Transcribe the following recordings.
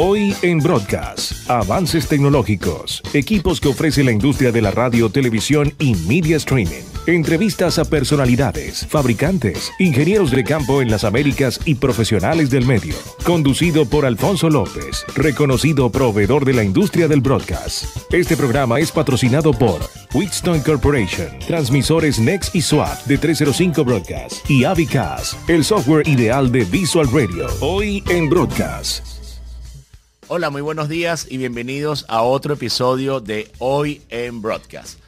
Hoy en Broadcast, avances tecnológicos, equipos que ofrece la industria de la radio, televisión y media streaming. Entrevistas a personalidades, fabricantes, ingenieros de campo en las Américas y profesionales del medio. Conducido por Alfonso López, reconocido proveedor de la industria del broadcast. Este programa es patrocinado por Wheatstone Corporation, transmisores Next y SWAT de 305 Broadcast y Avicas, el software ideal de Visual Radio. Hoy en Broadcast. Hola, muy buenos días y bienvenidos a otro episodio de Hoy en Broadcast.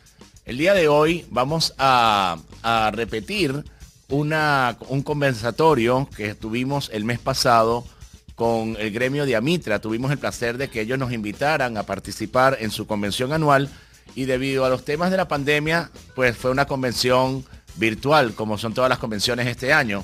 El día de hoy vamos a, repetir un conversatorio que tuvimos el mes pasado con el gremio de Amitra. Tuvimos el placer de que ellos nos invitaran a participar en su convención anual y debido a los temas de la pandemia, pues fue una convención virtual, como son todas las convenciones este año.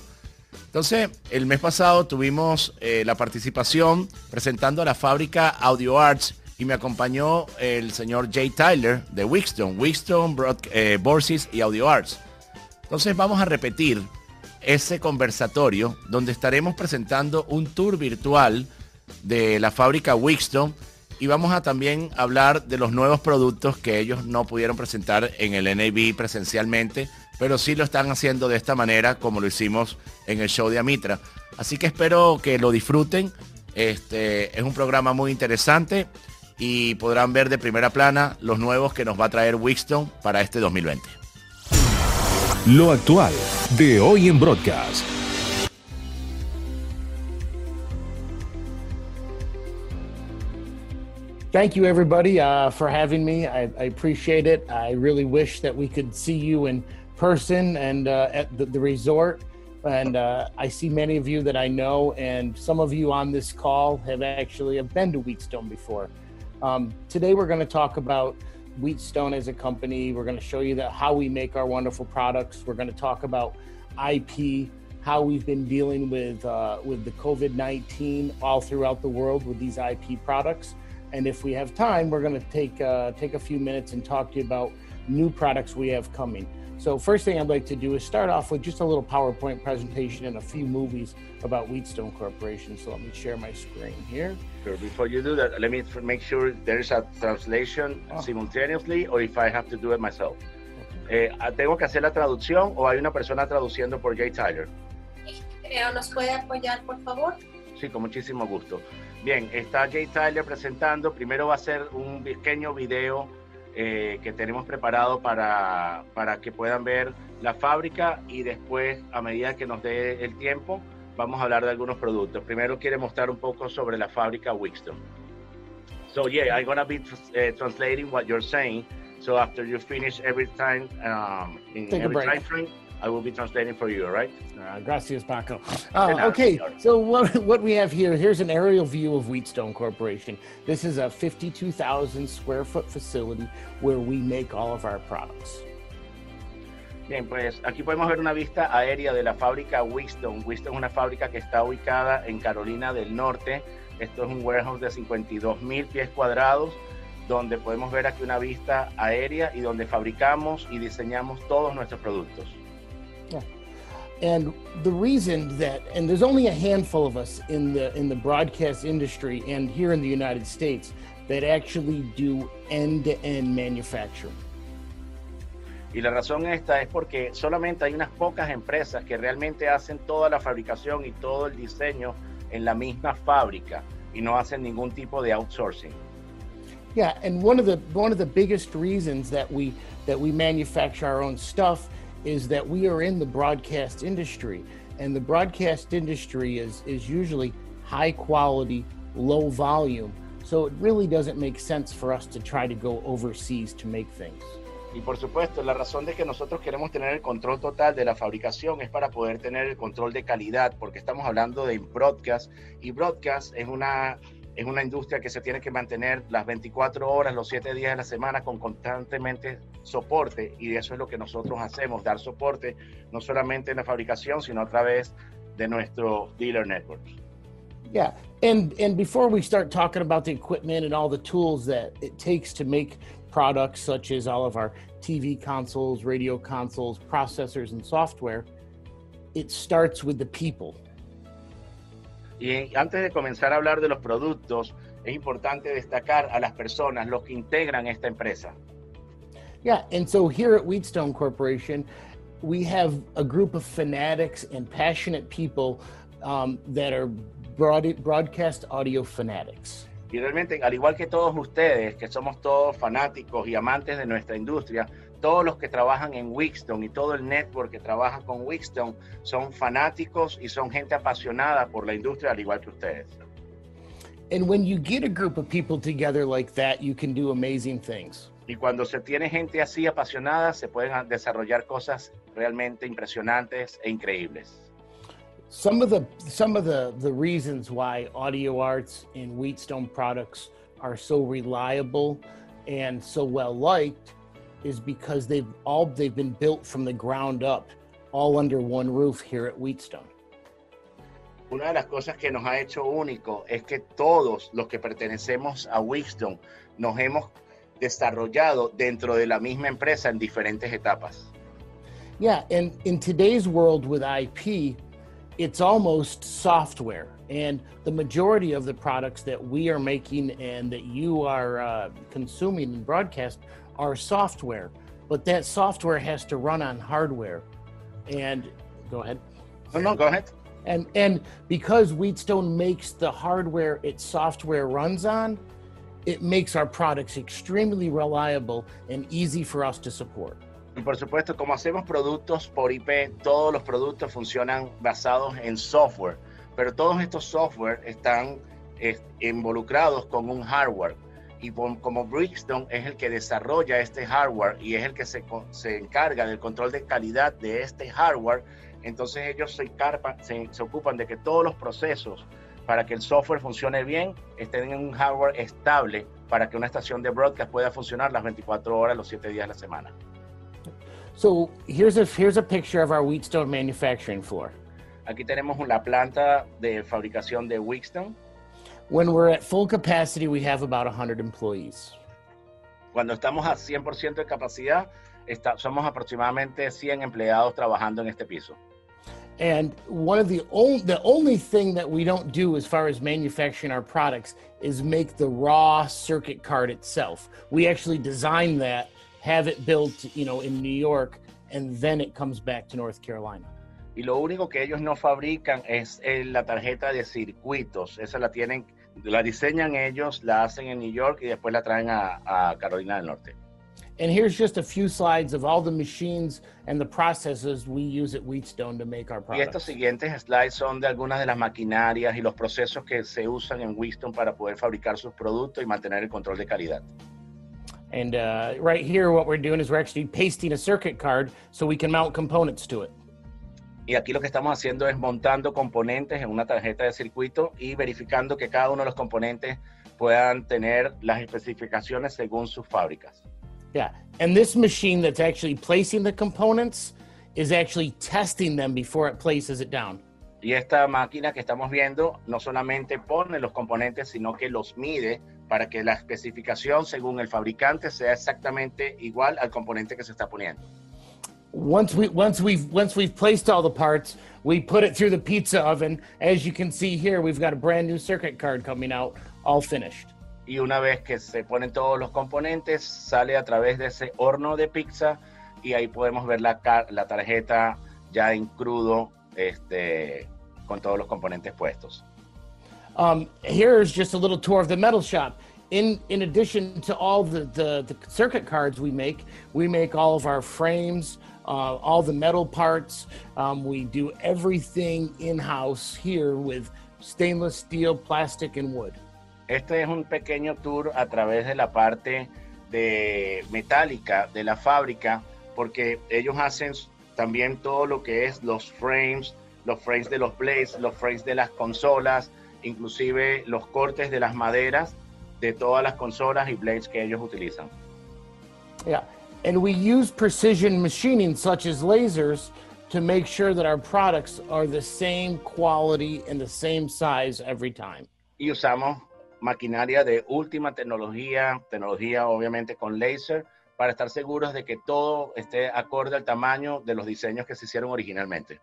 Entonces, el mes pasado tuvimos eh, la participación presentando a la fábrica Audio Arts y me acompañó el señor Jay Tyler de Wixstone, Broad, eh, Borsis y Audio Arts. Entonces vamos a repetir ese conversatorio donde estaremos presentando un tour virtual de la fábrica Wixstone y vamos a también hablar de los nuevos productos que ellos no pudieron presentar en el NAB presencialmente, pero sí lo están haciendo de esta manera como lo hicimos en el show de Amitra. Así que espero que lo disfruten. Este es un programa muy interesante y podrán ver de primera plana los nuevos que nos va a traer Wixton para este 2020. Lo actual de hoy en Broadcast. Thank you, everybody, uh, for having me. I, I, appreciate it. I really wish that we could see you in person and uh, at the, the, resort. And uh, I see many of you that I know, and some of you on this call have actually have been to Wheatstone before. Um, today, we're going to talk about Wheatstone as a company. We're going to show you that how we make our wonderful products. We're going to talk about IP, how we've been dealing with uh, with the COVID nineteen all throughout the world with these IP products and if we have time, we're going to take uh, take a few minutes and talk to you about new products we have coming. So first thing I'd like to do is start off with just a little PowerPoint presentation and a few movies about Wheatstone Corporation. So let me share my screen here. Sure. Before you do that, let me make sure there is a translation oh. simultaneously or if I have to do it myself. Okay. Eh, ¿Tengo que hacer la traducción o hay una persona traduciendo por Jay Tyler? Creo, ¿nos puede apoyar, por favor? Sí, con muchísimo gusto. Bien, está Jay Tyler presentando. Primero va a ser un pequeño video eh, que tenemos preparado para, para que puedan ver la fábrica y después, a medida que nos dé el tiempo, vamos a hablar de algunos productos. Primero quiere mostrar un poco sobre la fábrica Wixton. So yeah, I'm gonna be uh, translating what you're saying. So after you finish every time um, in Take every time frame, I will be translating for you, all right? Uh, gracias, Paco. Uh, okay, so what, what we have here, here's an aerial view of Wheatstone Corporation. This is a 52,000 square foot facility where we make all of our products. Bien, pues aquí podemos ver una vista aérea de la fábrica Wheatstone. Wheatstone es una fábrica que está ubicada en Carolina del Norte. Esto es un warehouse de 52 mil pies cuadrados donde podemos ver aquí una vista aérea y donde fabricamos y diseñamos todos nuestros productos. Yeah. And the reason that, and there's only a handful of us in the in the broadcast industry and here in the United States that actually do end-to-end manufacturing. Y la razón esta es porque solamente hay unas pocas empresas que realmente hacen toda la fabricación y todo el diseño en la misma fábrica y no hacen ningún tipo de outsourcing. Yeah, and one of the one of the biggest reasons that we that we manufacture our own stuff is that we are in the broadcast industry and the broadcast industry is is usually high quality low volume. So it really doesn't make sense for us to try to go overseas to make things. Y por supuesto, la razón de que nosotros queremos tener el control total de la fabricación es para poder tener el control de calidad, porque estamos hablando de broadcast y broadcast es una es una industria que se tiene que mantener las 24 horas, los 7 días de la semana con constantemente soporte y eso es lo que nosotros hacemos, dar soporte no solamente en la fabricación, sino a través de nuestro dealer network. Yeah, and and before we start talking about the equipment and all the tools that it takes to make products such as all of our TV consoles, radio consoles, processors and software, it starts with the people Y antes de comenzar a hablar de los productos, es importante destacar a las personas, los que integran esta empresa. Yeah, and so here at Wheatstone Corporation, we have a group of fanatics and passionate people um, that are broad, broadcast audio fanatics. Y realmente, al igual que todos ustedes, que somos todos fanáticos y amantes de nuestra industria, todos los que trabajan en Wixton y todo el network que trabaja con Wixton son fanáticos y son gente apasionada por la industria, al igual que ustedes. And when you get a group of people together like that, you can do amazing things. Y cuando se tiene gente así apasionada, se pueden desarrollar cosas realmente impresionantes e increíbles. Some of the some of the the reasons why Audio Arts and Wheatstone products are so reliable and so well liked is because they've all they've been built from the ground up, all under one roof here at Wheatstone. Una de las cosas que nos ha hecho único es que todos los que pertenecemos a Wheatstone nos hemos desarrollado dentro de la misma empresa en diferentes etapas. Yeah, and in today's world with IP, it's almost software. And the majority of the products that we are making and that you are uh, consuming and broadcast are software. But that software has to run on hardware. And go ahead. No, no, go ahead. And and because Wheatstone makes the hardware its software runs on, it makes our products extremely reliable and easy for us to support. Y por supuesto, como hacemos productos por IP, todos los productos funcionan basados en software, pero todos estos software están eh, involucrados con un hardware. Y como Brixton es el que desarrolla este hardware y es el que se, se encarga del control de calidad de este hardware, entonces ellos se, se, se ocupan de que todos los procesos para que el software funcione bien estén en un hardware estable para que una estación de broadcast pueda funcionar las 24 horas, los 7 días de la semana. So here's a here's a picture of our Wheatstone manufacturing floor. Aquí tenemos la planta de fabricación de Wheatstone. When we're at full capacity, we have about 100 employees. Cuando estamos a 100% de capacidad, está, somos aproximadamente 100 empleados trabajando en este piso. And one of the only the only thing that we don't do as far as manufacturing our products is make the raw circuit card itself. We actually design that have it built, you know, in New York, and then it comes back to North Carolina. Y lo único que ellos no fabrican es eh, la tarjeta de circuitos. Esa la tienen, la diseñan ellos, la hacen en New York y después la traen a, a Carolina del Norte. And here's just a few slides of all the machines and the processes we use at Wheatstone to make our products. Y estos siguientes slides son de algunas de las maquinarias y los procesos que se usan en Wheatstone para poder fabricar sus productos y mantener el control de calidad. And uh, right here, what we're doing is we're actually pasting a circuit card so we can mount components to it. Y aquí lo que estamos haciendo es montando componentes en una tarjeta de circuito y verificando que cada uno de los componentes puedan tener las especificaciones según sus fábricas. Yeah, and this machine that's actually placing the components is actually testing them before it places it down. Y esta máquina que estamos viendo no solamente pone los componentes, sino que los mide para que la especificación según el fabricante sea exactamente igual al componente que se está poniendo. Once we once we've once we've placed all the parts, we put it through the pizza oven. As you can see here, we've got a brand new circuit card coming out, all finished. Y una vez que se ponen todos los componentes, sale a través de ese horno de pizza y ahí podemos ver la, la tarjeta ya en crudo, este, con todos los componentes puestos. Um, here's just a little tour of the metal shop. In in addition to all the, the, the circuit cards we make, we make all of our frames, uh, all the metal parts. Um, we do everything in house here with stainless steel, plastic, and wood. Este es un pequeño tour a través de la parte de metálica de la fábrica, porque ellos hacen también todo lo que es los frames, los frames de los blades, los frames de las consolas, inclusive los cortes de las maderas de todas las consolas y blades que ellos utilizan. Yeah, and we use precision machining such as lasers to make sure that our products are the same quality and the same size every time. Y usamos maquinaria de última tecnología, tecnología obviamente con laser, para estar seguros de que todo esté acorde al tamaño de los diseños que se hicieron originalmente.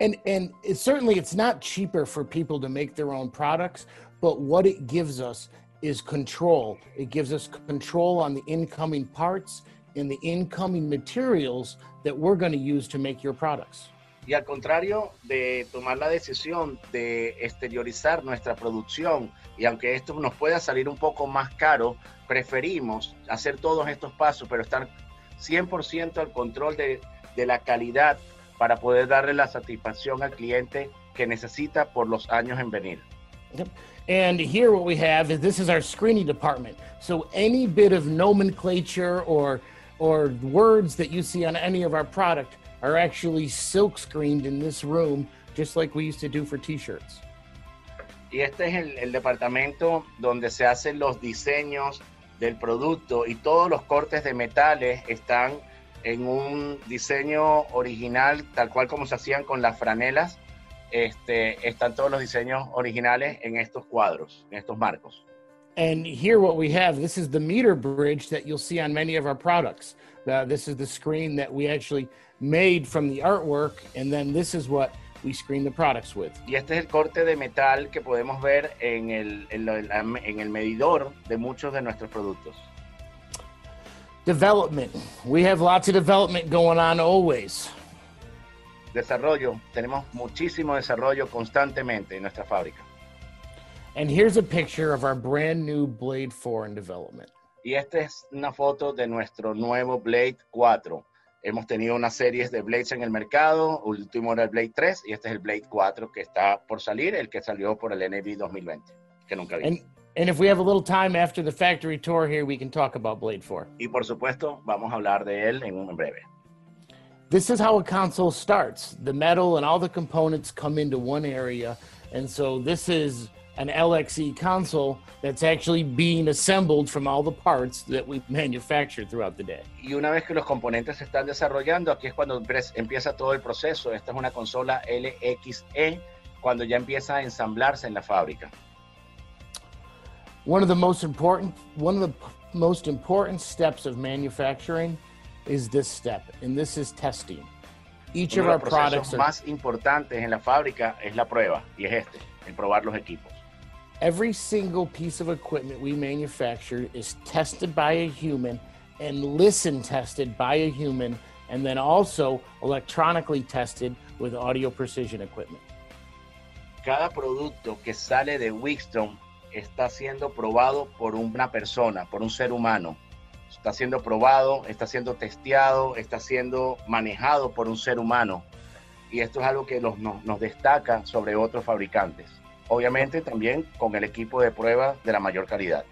And and it, certainly it's not cheaper for people to make their own products, but what it gives us is control. It gives us control on the incoming parts and the incoming materials that we're going to use to make your products. Y al contrario de tomar la decisión de exteriorizar nuestra producción, y aunque esto nos pueda salir un poco más caro, preferimos hacer todos estos pasos, pero estar 100% al control de, de la calidad para poder darle la satisfacción al cliente que necesita por los años en venir. Yep. And here what we have is this is our screening department. So any bit of nomenclature or or words that you see on any of our product are actually silk screened in this room, just like we used to do for t-shirts. Y este es el, departamento donde se hacen los diseños del producto y todos los cortes de metales están en un diseño original, tal cual como se hacían con las franelas. Este, están todos los diseños originales en estos cuadros, en estos marcos. And here, what we have this is the meter bridge that you'll see on many of our products. Uh, this is the screen that we actually made from the artwork, and then this is what we screen the products with. Y este es el corte de metal que podemos ver en el, en, lo- en el medidor de muchos de nuestros productos. Development. We have lots of development going on always. Desarrollo, tenemos muchísimo desarrollo constantemente en nuestra fábrica. And here's a picture of our brand new Blade 4 in development. Y esta es una foto de nuestro nuevo Blade 4. Hemos tenido unas series de Blades en el mercado, último era el Blade 3 y este es el Blade 4 que está por salir, el que salió por el NB 2020, que nunca vi. And and if we have a little time after the factory tour here, we can talk about Blade 4. Y por supuesto, vamos a hablar de él en un breve. This is how a console starts. The metal and all the components come into one area. And so this is an LXE console that's actually being assembled from all the parts that we manufacture throughout the day. Y una vez que los componentes se están desarrollando, aquí es cuando empieza todo el proceso. Esta es una consola LXE, cuando ya empieza a ensamblarse en la fábrica. One of the most important one of the most important steps of manufacturing is this step, and this is testing. Each Uno of our los products procesos are, más importantes en la fábrica es la prueba, y es este, el probar los equipos. Every single piece of equipment we manufacture is tested by a human and listen tested by a human and then also electronically tested with audio precision equipment. Cada producto que sale de Wixstrom está siendo probado por una persona, por un ser humano. Está siendo probado, está siendo testeado, está siendo manejado por un ser humano. Y esto es algo que los- nos, nos destaca sobre otros fabricantes. Obviamente también con el equipo de prueba de la mayor calidad.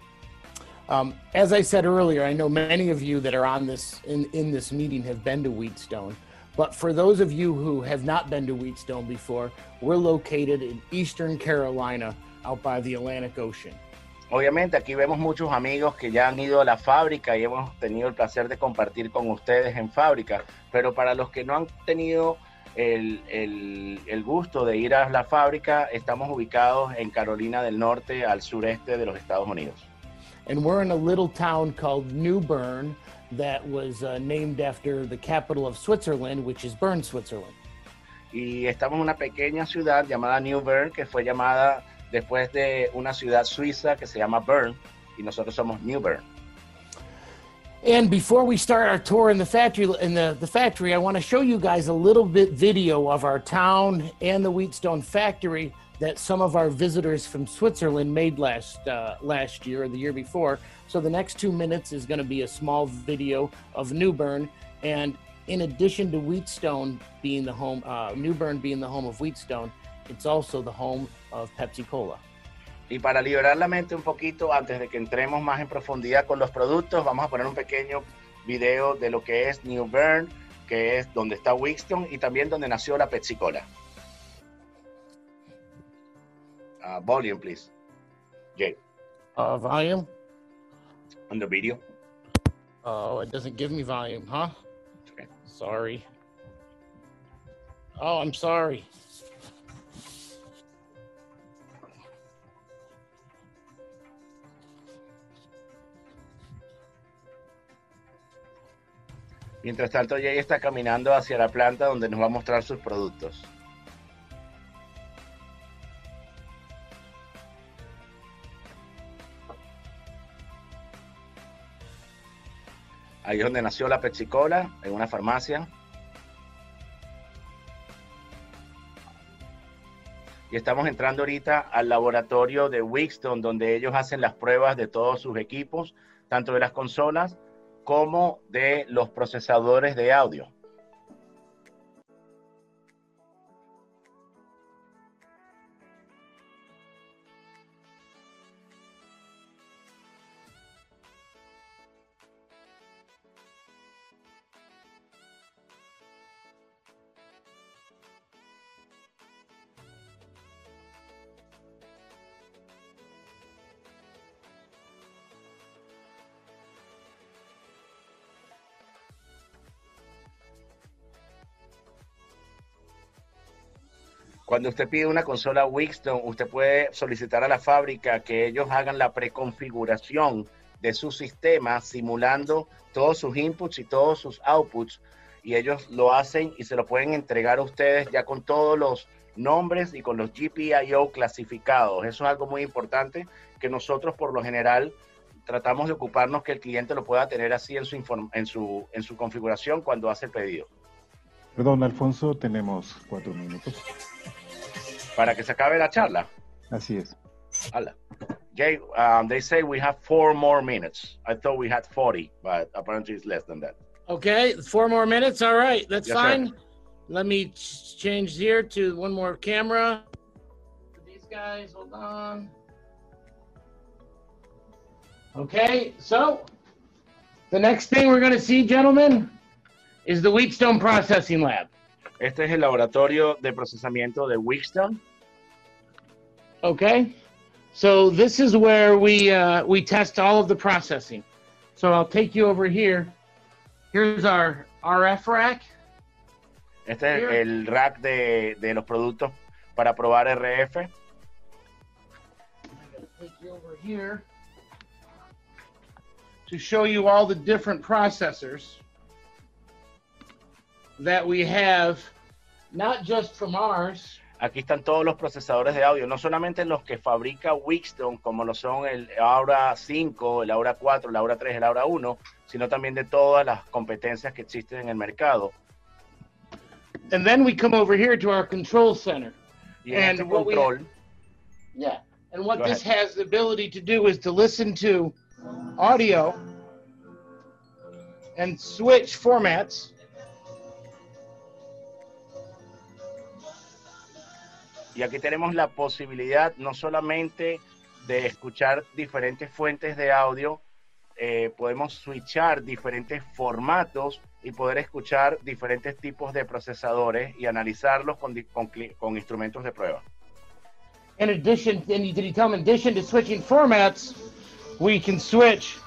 Um, as I said earlier, I know many of you that are on this in, in this meeting have been to Wheatstone. But for those of you who have not been to Wheatstone before, we're located in Eastern Carolina, out by the Atlantic Ocean. Obviamente aquí vemos muchos amigos que ya han ido a la fábrica y hemos tenido el placer de compartir con ustedes en fábrica, pero para los que no han tenido el, el- el gusto de ir a la fábrica, estamos ubicados en Carolina del Norte, al sureste de los Estados Unidos. And we're in a little town called New Bern that was uh, named after the capital of Switzerland, which is Bern, Switzerland. Y estamos en una pequeña ciudad llamada New Bern, que fue llamada después de una ciudad suiza que se llama Bern, y nosotros somos New Bern. And before we start our tour in the factory, in the, the factory, I want to show you guys a little bit video of our town and the Wheatstone factory that some of our visitors from Switzerland made last uh, last year or the year before. So the next two minutes is going to be a small video of New Bern, and in addition to Wheatstone being the home, uh, being the home of Wheatstone, it's also the home of Pepsi Cola. Y para liberar la mente un poquito, antes de que entremos más en profundidad con los productos, vamos a poner un pequeño video de lo que es New Bern, que es donde está Wixton y también donde nació la Pepsi Cola. Uh, volume, please. Jay, Uh, volume? on the video. Oh, it doesn't give me volume, huh? Okay. Sorry. Oh, I'm sorry. Mientras tanto, Jay está caminando hacia la planta donde nos va a mostrar sus productos. Ahí es donde nació la Pepsi Cola, en una farmacia. Y estamos entrando ahorita al laboratorio de Wixton, donde ellos hacen las pruebas de todos sus equipos, tanto de las consolas como de los procesadores de audio. Cuando usted pide una consola Wixton, usted puede solicitar a la fábrica que ellos hagan la preconfiguración de su sistema simulando todos sus inputs y todos sus outputs y ellos lo hacen y se lo pueden entregar a ustedes ya con todos los nombres y con los GPIO clasificados. Eso es algo muy importante que nosotros por lo general tratamos de ocuparnos que el cliente lo pueda tener así en su, en su, en su configuración cuando hace el pedido. Perdón, Alfonso, tenemos cuatro minutos para que se acabe la charla. Así es. Hola. Jay, um, they say we have four more minutes. I thought we had 40, but apparently it's less than that. Okay, four more minutes. All right, that's yes, fine. Sir. Let me change here to one more camera. These guys, hold on. Okay, so the next thing we're going to see, gentlemen, is the Wheatstone Processing Lab. Este es el laboratorio de procesamiento de Wixton. Okay. So this is where we uh, we test all of the processing. So I'll take you over here. Here's our RF rack. Este es el rack de, de los productos para probar RF. Take you over here to show you all the different processors that we have, not just from ours. Aquí están todos los procesadores de audio, no solamente los que fabrica Wixton, como lo son el Aura 5, el Aura 4, el Aura 3, el Aura 1, sino también de todas las competencias que existen en el mercado. And then we come over here to our control center. Y en and este control, we, yeah, and what this ahead. has the ability to do is to listen to audio and switch formats Y aquí tenemos la posibilidad no solamente de escuchar diferentes fuentes de audio, eh, podemos switchar diferentes formatos y poder escuchar diferentes tipos de procesadores y analizarlos con, con, con instrumentos de prueba. In addition, and did you tell me, in addition to switching formats, we can switch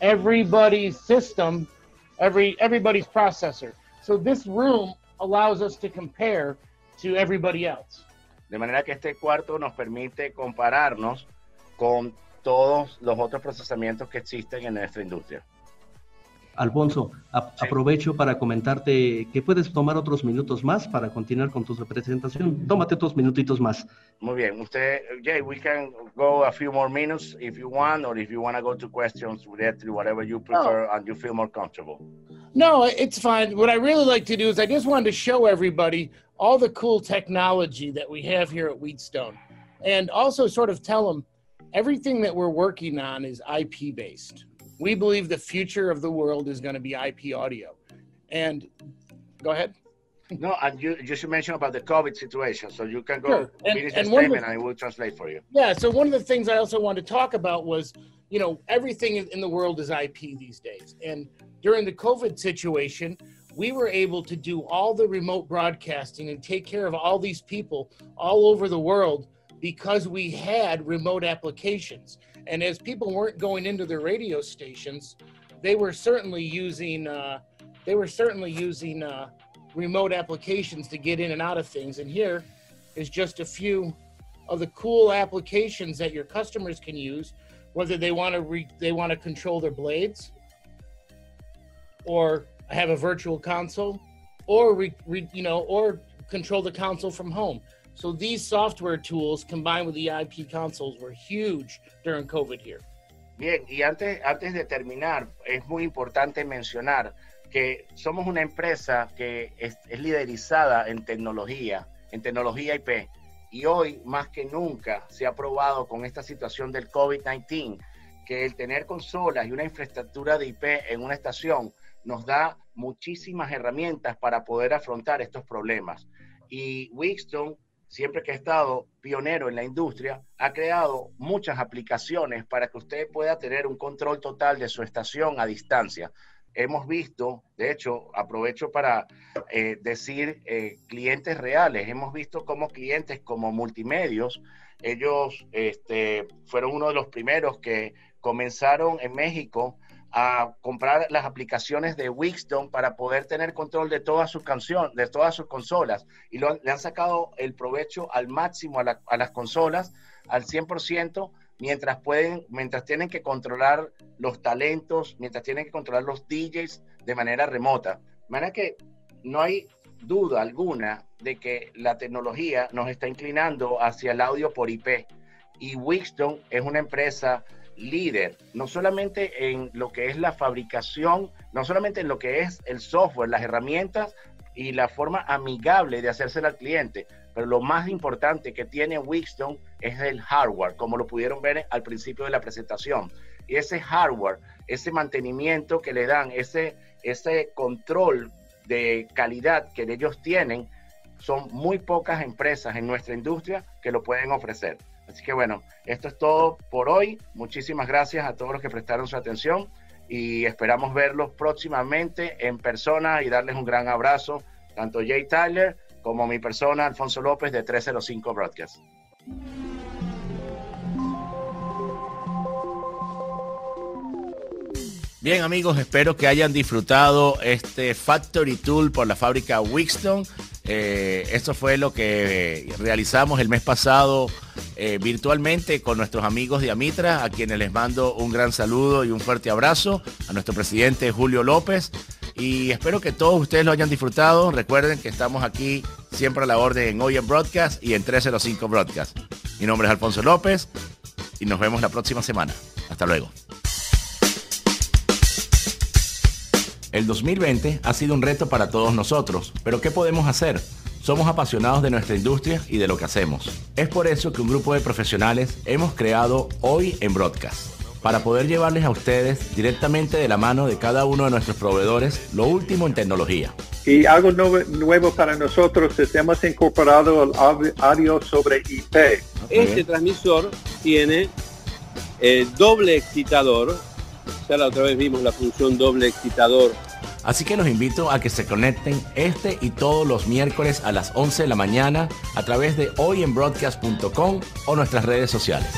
everybody's system, every everybody's processor. So this room allows us to compare to everybody else. De manera que este cuarto nos permite compararnos con todos los otros procesamientos que existen en nuestra industria. Alfonso, aprovecho para comentarte que puedes tomar otros minutos más para continuar con tu representación. Tómate otros minutitos más. Muy bien. Usted, Jay, we can go a few more minutes if you want, or if you want to go to questions directly, whatever you prefer, and you feel more comfortable. No, it's fine. What I really like to do is I just wanted to show everybody all the cool technology that we have here at Wheatstone, and also sort of tell them everything that we're working on is IP based we believe the future of the world is going to be IP audio. And go ahead. No, and you, you should mention about the COVID situation. So you can go sure. and, finish and the statement the, and I will translate for you. Yeah. So one of the things I also wanted to talk about was, you know, everything in the world is IP these days. And during the COVID situation, we were able to do all the remote broadcasting and take care of all these people all over the world because we had remote applications. And as people weren't going into their radio stations, they were certainly using uh, they were certainly using uh, remote applications to get in and out of things. And here is just a few of the cool applications that your customers can use, whether they want to re- they want to control their blades, or have a virtual console, or re- re- you know, or control the console from home. So these software tools combined with the IP consoles were huge during COVID here. Bien, y antes, antes de terminar, es muy importante mencionar que somos una empresa que es, liderizada en tecnología, en tecnología IP. Y hoy, más que nunca, se ha probado con esta situación del COVID-19 que el tener consolas y una infraestructura de IP en una estación nos da muchísimas herramientas para poder afrontar estos problemas. Y Wixton siempre que ha estado pionero en la industria, ha creado muchas aplicaciones para que usted pueda tener un control total de su estación a distancia. Hemos visto, de hecho, aprovecho para eh, decir eh, clientes reales, hemos visto como clientes como multimedios, ellos este, fueron uno de los primeros que comenzaron en México a comprar las aplicaciones de Wixton para poder tener control de todas sus canciones, de todas sus consolas. Y le han sacado el provecho al máximo a, las consolas, al 100%, mientras pueden, mientras tienen que controlar los talentos, mientras tienen que controlar los DJs de manera remota. De manera que no hay duda alguna de que la tecnología nos está inclinando hacia el audio por IP. Y Wixton es una empresa líder, no solamente en lo que es la fabricación, no solamente en lo que es el software, las herramientas y la forma amigable de hacérsela al cliente, pero lo más importante que tiene Wixton es el hardware, como lo pudieron ver al principio de la presentación. Y ese hardware, ese mantenimiento que le dan, ese, ese control de calidad que ellos tienen, son muy pocas empresas en nuestra industria que lo pueden ofrecer. Así que bueno, esto es todo por hoy. Muchísimas gracias a todos los que prestaron su atención y esperamos verlos próximamente en persona y darles un gran abrazo, tanto Jay Tyler como mi persona, Alfonso López de 305 Broadcast. Bien amigos, espero que hayan disfrutado este Factory Tool por la fábrica Wixton. Eh, esto fue lo que realizamos el mes pasado eh, virtualmente con nuestros amigos de Amitra, a quienes les mando un gran saludo y un fuerte abrazo, a nuestro presidente Julio López. Y espero que todos ustedes lo hayan disfrutado. Recuerden que estamos aquí siempre a la orden en Hoy en Broadcast y en 305 Broadcast. Mi nombre es Alfonso López y nos vemos la próxima semana. Hasta luego. El 2020 ha sido un reto para todos nosotros, pero ¿qué podemos hacer? Somos apasionados de nuestra industria y de lo que hacemos. Es por eso que un grupo de profesionales hemos creado Hoy en Broadcast, para poder llevarles a ustedes directamente de la mano de cada uno de nuestros proveedores lo último en tecnología. Y algo nuevo para nosotros es hemos incorporado el audio sobre IP. Este transmisor tiene eh, doble excitador ya la otra vez vimos la función doble excitador. Así que los invito a que se conecten este y todos los miércoles a las 11 de la mañana a través de hoyenbroadcast.com o nuestras redes sociales.